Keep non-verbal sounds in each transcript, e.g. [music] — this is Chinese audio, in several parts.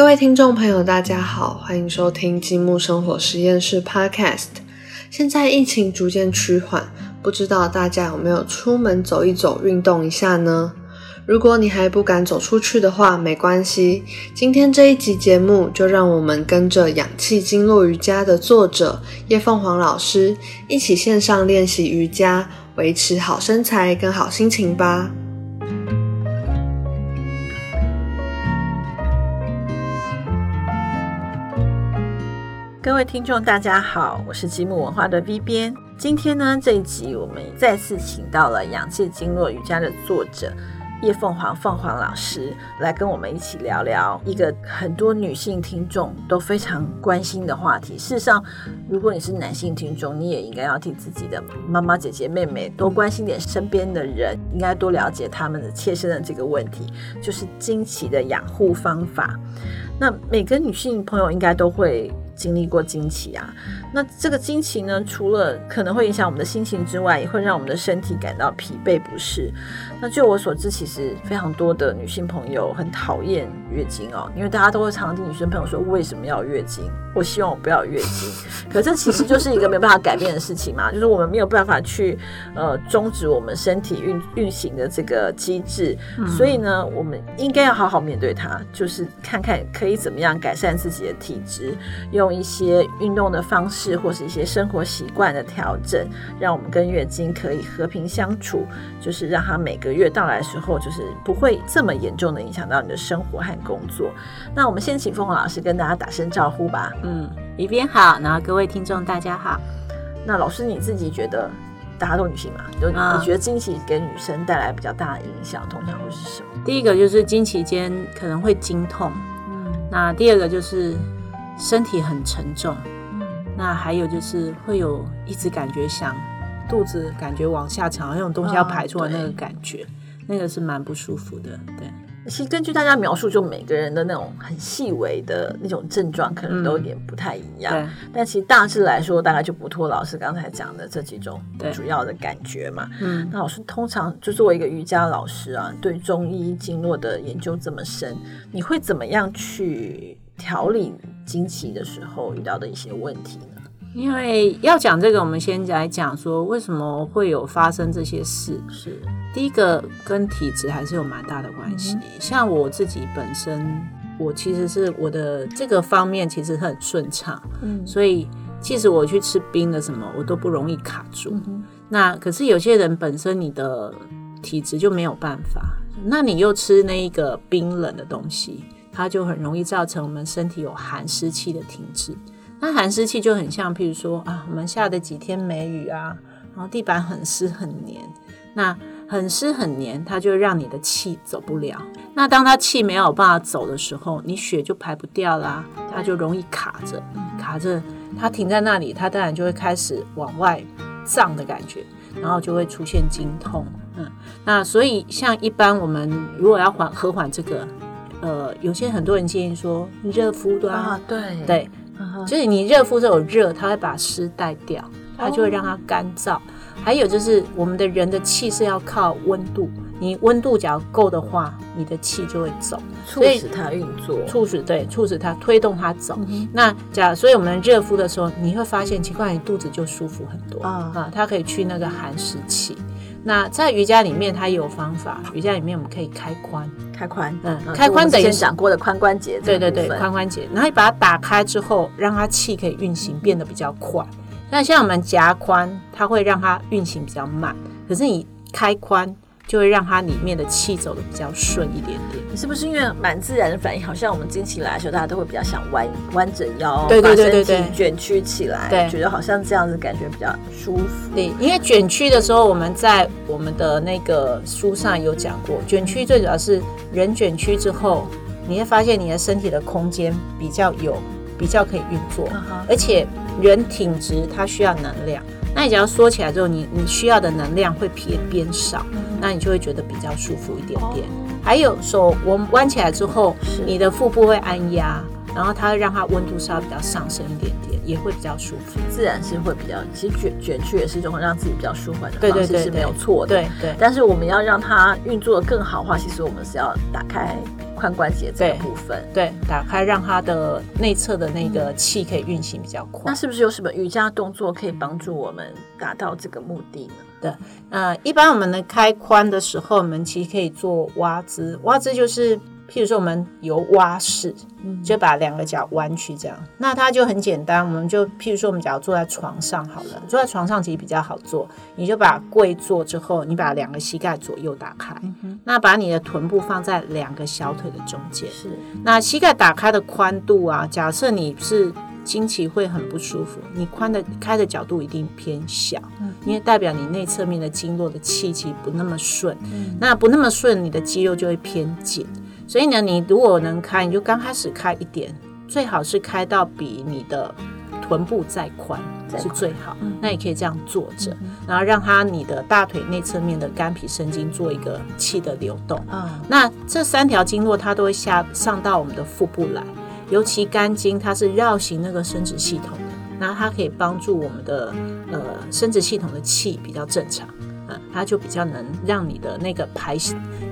各位听众朋友，大家好，欢迎收听积木生活实验室 Podcast。现在疫情逐渐趋缓，不知道大家有没有出门走一走、运动一下呢？如果你还不敢走出去的话，没关系。今天这一集节目，就让我们跟着氧气经络瑜伽的作者叶凤凰老师一起线上练习瑜伽，维持好身材跟好心情吧。各位听众，大家好，我是积木文化的 V 编。今天呢，这一集我们再次请到了养气经络瑜伽的作者叶凤凰凤凰老师，来跟我们一起聊聊一个很多女性听众都非常关心的话题。事实上，如果你是男性听众，你也应该要替自己的妈妈、姐姐、妹妹多关心点身边的人，应该多了解他们的切身的这个问题，就是经期的养护方法。那每个女性朋友应该都会。经历过经期啊，那这个经期呢，除了可能会影响我们的心情之外，也会让我们的身体感到疲惫不适。那据我所知，其实非常多的女性朋友很讨厌月经哦，因为大家都会常常听女生朋友说，为什么要月经？我希望我不要月经。[laughs] 可这其实就是一个没有办法改变的事情嘛，就是我们没有办法去呃终止我们身体运运行的这个机制。所以呢，我们应该要好好面对它，就是看看可以怎么样改善自己的体质，用。一些运动的方式，或是一些生活习惯的调整，让我们跟月经可以和平相处，就是让它每个月到来的时候，就是不会这么严重的影响到你的生活和工作。那我们先请凤凰老师跟大家打声招呼吧。嗯，李边好，然后各位听众大家好。那老师你自己觉得，大家都女性嘛，就你觉得经期给女生带来比较大的影响，通常会是什么？第一个就是经期间可能会经痛，嗯，那第二个就是。身体很沉重，那还有就是会有一直感觉想肚子感觉往下沉，好像有东西要排出来那个感觉，那个是蛮不舒服的。对，其实根据大家描述，就每个人的那种很细微的那种症状，可能都有点不太一样。但其实大致来说，大概就不脱老师刚才讲的这几种主要的感觉嘛。嗯，那老师通常就作为一个瑜伽老师啊，对中医经络的研究这么深，你会怎么样去？调理经期的时候遇到的一些问题呢？因为要讲这个，我们先来讲说为什么会有发生这些事。是第一个跟体质还是有蛮大的关系。像我自己本身，我其实是我的这个方面其实很顺畅，嗯，所以即使我去吃冰的什么，我都不容易卡住。那可是有些人本身你的体质就没有办法，那你又吃那一个冰冷的东西。它就很容易造成我们身体有寒湿气的停滞。那寒湿气就很像，譬如说啊，我们下的几天没雨啊，然后地板很湿很黏，那很湿很黏，它就让你的气走不了。那当它气没有办法走的时候，你血就排不掉啦，它就容易卡着，卡着，它停在那里，它当然就会开始往外胀的感觉，然后就会出现经痛。嗯，那所以像一般我们如果要缓和缓这个。呃，有些很多人建议说热敷对啊，对。对，就是你热敷这种热，它会把湿带掉，它就会让它干燥。还有就是我们的人的气是要靠温度，你温度只要够的话，你的气就会走，促使它运作，促使对，促使它推动它走。那假所以我们热敷的时候，你会发现奇怪，你肚子就舒服很多。啊。啊，它可以去那个寒湿气。那在瑜伽里面，它也有方法。瑜伽里面我们可以开髋，开髋，嗯，开髋等于讲过的髋关节，对对对，髋关节。然后你把它打开之后，让它气可以运行变得比较快。那像我们夹髋，它会让它运行比较慢。可是你开髋。就会让它里面的气走的比较顺一点点。是不是因为蛮自然的反应？好像我们经期来的时候，大家都会比较想弯弯着腰，对对对对对，卷曲起来，对，觉得好像这样子感觉比较舒服。对，因为卷曲的时候，我们在我们的那个书上有讲过，卷曲最主要是人卷曲之后，你会发现你的身体的空间比较有比较可以运作，而且人挺直，它需要能量。那你只要缩起来之后，你你需要的能量会偏变少，那你就会觉得比较舒服一点点。还有手我们弯起来之后，你的腹部会按压，然后它会让它温度稍微比较上升一点点，也会比较舒服。自然是会比较，其实卷卷曲也是一种让自己比较舒缓的方式，是没有错的。对对。但是我们要让它运作的更好的话，其实我们是要打开髋关节这个部分。对，打开让它的内侧的那个气可以运行比较快。那是不是有什么瑜伽动作可以帮助我们达到这个目的呢？对，呃，一般我们的开髋的时候，我们其实可以做蛙姿。蛙姿就是，譬如说我们游蛙式，就把两个脚弯曲这样。那它就很简单，我们就譬如说我们假如坐在床上好了，坐在床上其实比较好做。你就把跪坐之后，你把两个膝盖左右打开，那把你的臀部放在两个小腿的中间。是，那膝盖打开的宽度啊，假设你是。经期会很不舒服，你宽的开的角度一定偏小，因为代表你内侧面的经络的气气不那么顺，那不那么顺，你的肌肉就会偏紧。所以呢，你如果能开，你就刚开始开一点，最好是开到比你的臀部再宽是最好。那也可以这样坐着，然后让它你的大腿内侧面的肝脾肾经做一个气的流动。那这三条经络它都会下上到我们的腹部来。尤其肝经，它是绕行那个生殖系统的，那它可以帮助我们的呃生殖系统的气比较正常，嗯，它就比较能让你的那个排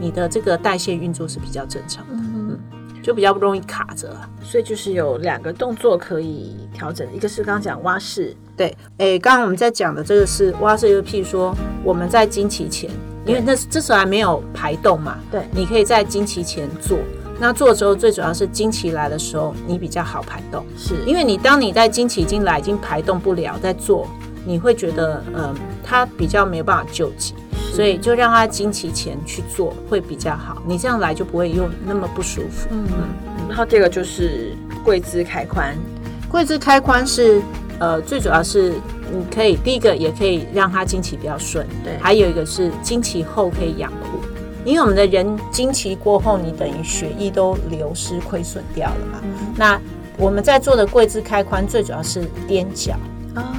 你的这个代谢运作是比较正常的，嗯，就比较不容易卡着。所以就是有两个动作可以调整，一个是刚刚讲蛙式，对，哎，刚刚我们在讲的这个是蛙式，就譬如说我们在经期前，因为那这时候还没有排动嘛，对，你可以在经期前做。那做的时候，最主要是经期来的时候，你比较好排动，是。因为你当你在经期已经来，已经排动不了，在做，你会觉得，嗯，它比较没有办法救急，所以就让它经期前去做会比较好，你这样来就不会又那么不舒服。嗯，然后这个就是跪姿开髋，跪姿开髋是，呃，最主要是你可以第一个也可以让它经期比较顺，对，还有一个是经期后可以养护。因为我们的人经期过后，你等于血液都流失亏损掉了嘛。那我们在做的跪姿开髋，最主要是踮脚。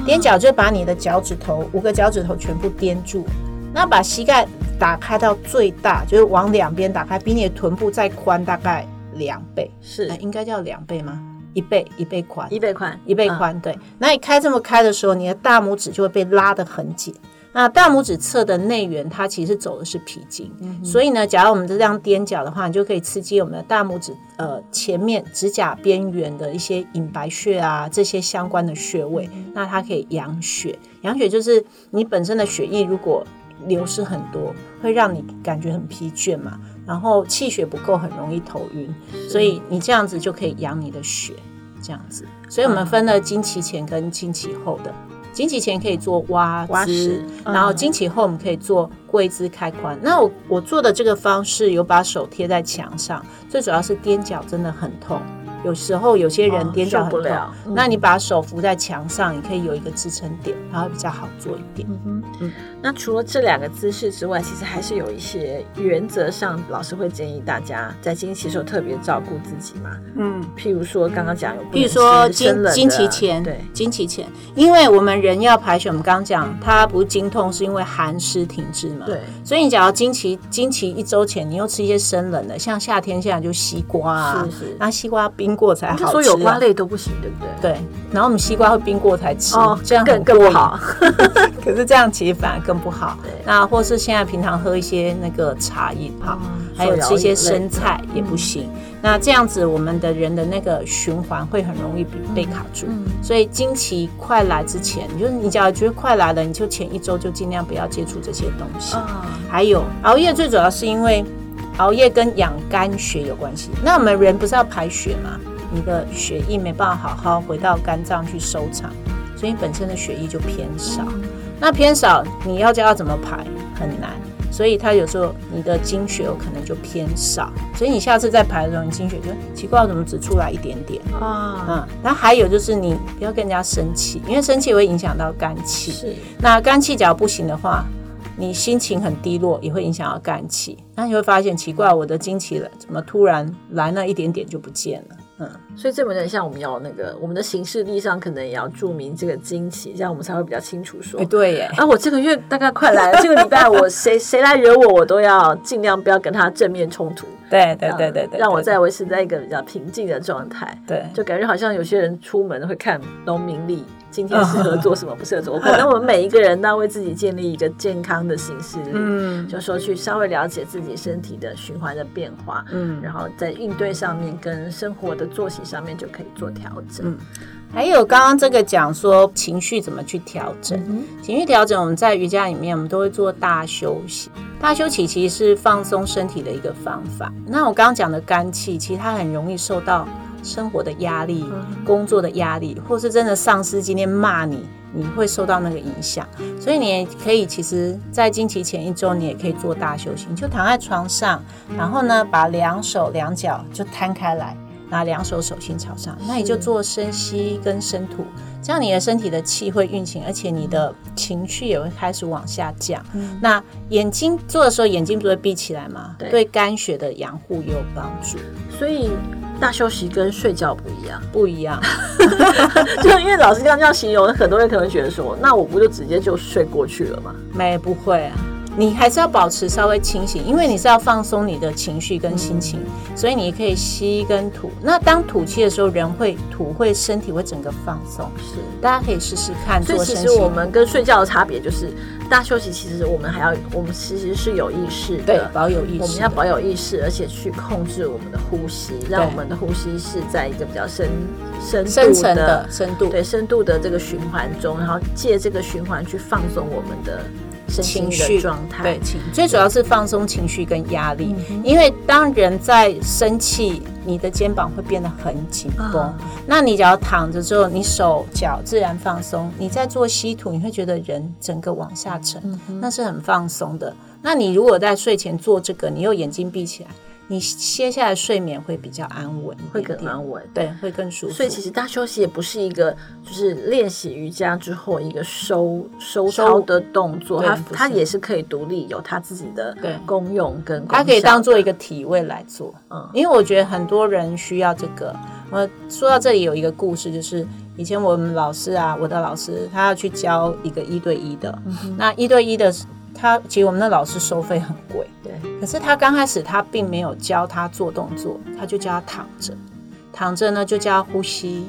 踮脚就把你的脚趾头五个脚趾头全部踮住，那把膝盖打开到最大，就是往两边打开，比你的臀部再宽大概两倍，是应该叫两倍吗？一倍，一倍宽，一倍宽，一倍宽。对，那你开这么开的时候，你的大拇指就会被拉得很紧。那大拇指侧的内缘，它其实走的是脾经，所以呢，假如我们这样踮脚的话，你就可以刺激我们的大拇指呃前面指甲边缘的一些隐白穴啊，这些相关的穴位，那它可以养血。养血就是你本身的血液如果流失很多，会让你感觉很疲倦嘛，然后气血不够，很容易头晕，所以你这样子就可以养你的血，这样子。所以我们分了经期前跟经期后的。经期前可以做蛙姿，然后经期后我们可以做跪姿开髋。那我我做的这个方式有把手贴在墙上，最主要是踮脚真的很痛。有时候有些人踮脚很痛，那你把手扶在墙上，你可以有一个支撑点，然后比较好做一点。嗯嗯。那除了这两个姿势之外，其实还是有一些原则上，老师会建议大家在经期时候特别照顾自己嘛。嗯。譬如说刚刚讲有，譬如说经经期前，对，经期前，因为我们人要排血，我们刚刚讲它不是经痛，是因为寒湿停滞嘛。对。所以你假如经期经期一周前，你又吃一些生冷的，像夏天现在就西瓜啊，是是，那西瓜冰。冰过才好吃，说有瓜类都不行，对不对？对，然后我们西瓜会冰过才吃，这样更更不好。[laughs] 可是这样其实反而更不好。那或是现在平常喝一些那个茶饮，好，还有吃一些生菜也不行。那这样子，我们的人的那个循环会很容易被卡住。所以经期快来之前，就是你只要觉得快来了，你就前一周就尽量不要接触这些东西。还有熬夜，最主要是因为。熬夜跟养肝血有关系。那我们人不是要排血吗？你的血液没办法好好回到肝脏去收藏，所以本身的血液就偏少。那偏少，你要叫它怎么排很难。所以他有时候你的精血有可能就偏少。所以你下次再排的时候，你精血就奇怪，怎么只出来一点点啊？嗯。那还有就是你不要跟人家生气，因为生气会影响到肝气。是。那肝气只要不行的话。你心情很低落，也会影响到肝气。那你会发现奇怪，我的经期了，怎么突然来那一点点就不见了？嗯，所以这有点像我们要那个，我们的行事历上可能也要注明这个经期，这样我们才会比较清楚说。对耶。啊，我这个月大概快来了，[laughs] 这个礼拜我谁谁来惹我，我都要尽量不要跟他正面冲突。对对对对对，让我再维持在一个比较平静的状态。对，就感觉好像有些人出门会看农民历。今天适合做什么，不适合做。可能我们每一个人都要为自己建立一个健康的形式，嗯，就说去稍微了解自己身体的循环的变化，嗯，然后在应对上面跟生活的作息上面就可以做调整。还有刚刚这个讲说情绪怎么去调整，情绪调整我们在瑜伽里面我们都会做大休息，大休息其实是放松身体的一个方法。那我刚刚讲的肝气，其实它很容易受到生活的压力、工作的压力，或是真的上司今天骂你，你会受到那个影响。所以你也可以，其实，在经期前一周，你也可以做大休息，你就躺在床上，然后呢，把两手两脚就摊开来。拿两手手心朝上，那你就做深吸跟深吐，这样你的身体的气会运行，而且你的情绪也会开始往下降。那眼睛做的时候，眼睛不会闭起来吗？对对肝血的养护也有帮助。所以大休息跟睡觉不一样，不一样。[laughs] 就因为老师这样这样形容，很多人可能觉得说，那我不就直接就睡过去了吗？没，不会啊。你还是要保持稍微清醒，因为你是要放松你的情绪跟心情，所以你可以吸跟吐。那当吐气的时候，人会吐，会身体会整个放松。是，大家可以试试看。所以其实我们跟睡觉的差别就是，大休息其实我们还要，我们其实是有意识的，对，保有意识。我们要保有意识，而且去控制我们的呼吸，让我们的呼吸是在一个比较深深深层的深度，对深度的这个循环中，然后借这个循环去放松我们的。情绪状态对，情最主要是放松情绪跟压力，因为当人在生气，你的肩膀会变得很紧绷。那你只要躺着之后，你手脚自然放松。你在做吸吐，你会觉得人整个往下沉，那是很放松的。那你如果在睡前做这个，你又眼睛闭起来。你歇下来睡眠会比较安稳，会更安稳，对，会更舒服。所以其实大休息也不是一个，就是练习瑜伽之后一个收收操的动作，它它也是可以独立有它自己的功用跟。它可以当做一个体位来做，嗯，因为我觉得很多人需要这个。我说到这里有一个故事，就是以前我们老师啊，我的老师他要去教一个一对一的，那一对一的。他其实我们的老师收费很贵，对。可是他刚开始他并没有教他做动作，他就教他躺着，躺着呢就教他呼吸，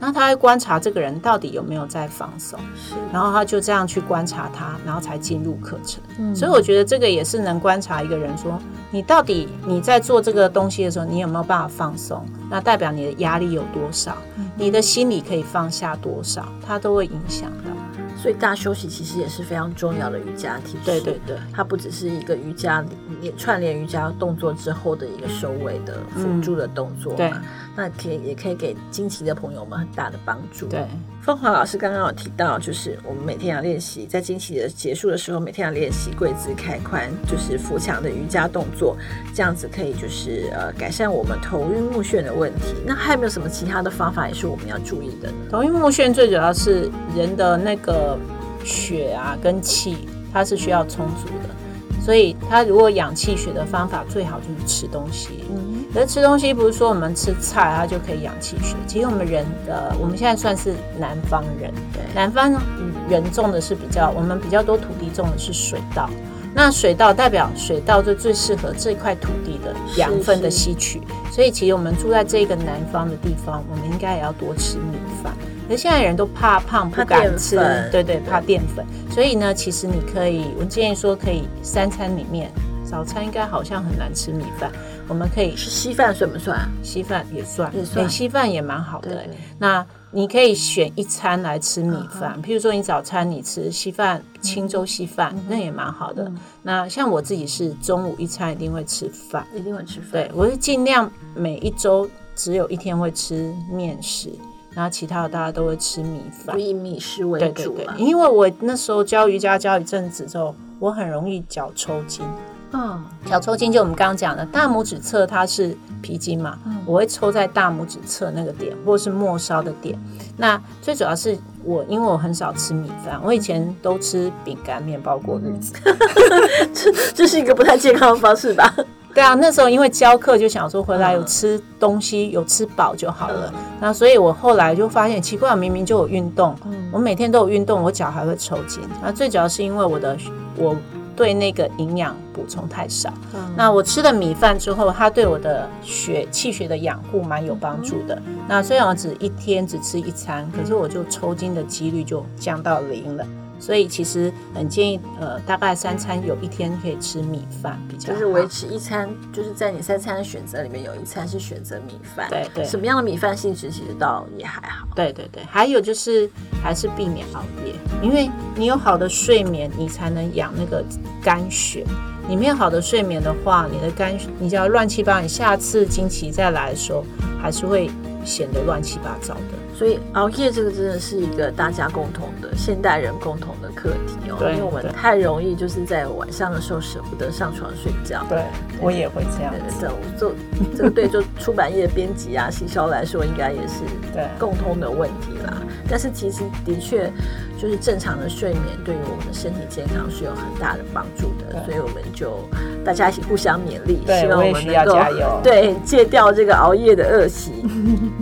然后他会观察这个人到底有没有在放松，是。然后他就这样去观察他，然后才进入课程。嗯。所以我觉得这个也是能观察一个人，说你到底你在做这个东西的时候，你有没有办法放松？那代表你的压力有多少？你的心理可以放下多少？它都会影响到。所以大休息其实也是非常重要的瑜伽体式。对对对，它不只是一个瑜伽连串联瑜伽动作之后的一个收尾的辅助的动作嘛。那可以也可以给惊奇的朋友们很大的帮助。对，凤华老师刚刚有提到，就是我们每天要练习，在惊奇的结束的时候，每天要练习跪姿开髋，就是扶墙的瑜伽动作，这样子可以就是呃改善我们头晕目眩的问题。那还有没有什么其他的方法也是我们要注意的？头晕目眩最主要是人的那个血啊跟气，它是需要充足的，所以它如果养气血的方法最好就是吃东西。嗯而吃东西不是说我们吃菜它就可以养气血，其实我们人的我们现在算是南方人，对。南方人种的是比较我们比较多土地种的是水稻，那水稻代表水稻就最适合这块土地的养分的吸取，所以其实我们住在这个南方的地方，我们应该也要多吃米饭。可是现在人都怕胖不敢吃，对对，怕淀粉，所以呢，其实你可以，我建议说可以三餐里面。早餐应该好像很难吃米饭，我们可以吃稀饭算不算？稀饭也算，也算。稀饭也蛮好的。那你可以选一餐来吃米饭，譬如说你早餐你吃稀饭、清粥稀饭，那也蛮好的。那像我自己是中午一餐一定会吃饭，一定会吃饭。对，我是尽量每一周只有一天会吃面食，然后其他的大家都会吃米饭，以米食为主。对对对，因为我那时候教瑜伽教一阵子之后，我很容易脚抽筋。嗯，脚抽筋就我们刚刚讲的，大拇指侧它是皮筋嘛，我会抽在大拇指侧那个点，或是末梢的点。那最主要是我，因为我很少吃米饭，我以前都吃饼干、面包过日子，[laughs] 这这是一个不太健康的方式吧？对啊，那时候因为教课就想说回来有吃东西，有吃饱就好了。那所以我后来就发现奇怪，明明就有运动，我每天都有运动，我脚还会抽筋。那最主要是因为我的我。对那个营养补充太少。那我吃了米饭之后，它对我的血气血的养护蛮有帮助的。那虽然我只一天只吃一餐，可是我就抽筋的几率就降到零了。所以其实很建议，呃，大概三餐有一天可以吃米饭，比较就是维持一餐，就是在你三餐的选择里面有一餐是选择米饭。对对，什么样的米饭性质其实倒也还好。对对对，还有就是还是避免熬夜，因为你有好的睡眠，你才能养那个肝血。你没有好的睡眠的话，你的肝你就要乱七八糟，你下次经期再来的时候，还是会显得乱七八糟的。所以熬夜这个真的是一个大家共同的现代人共同的课题哦，因为我们太容易就是在晚上的时候舍不得上床睡觉。对，我也会这样。这做这个对，就出版业编辑啊、行销来说，应该也是 [laughs] 对共通的问题啦。但是其实的确，就是正常的睡眠对于我们的身体健康是有很大的帮助的。所以我们就大家一起互相勉励，希望我们能够对戒掉这个熬夜的恶习。[laughs]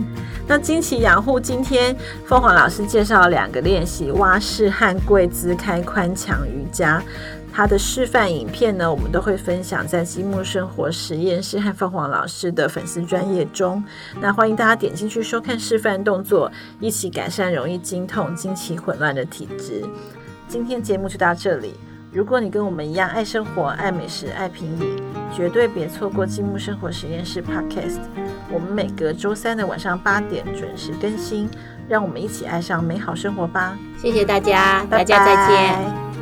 那惊奇养护今天凤凰老师介绍了两个练习：蛙式和跪姿开髋墙瑜伽。它的示范影片呢，我们都会分享在积木生活实验室和凤凰老师的粉丝专业中。那欢迎大家点进去收看示范动作，一起改善容易经痛、经期混乱的体质。今天节目就到这里。如果你跟我们一样爱生活、爱美食、爱评理，绝对别错过积木生活实验室 Podcast。我们每隔周三的晚上八点准时更新，让我们一起爱上美好生活吧！谢谢大家，大家再见。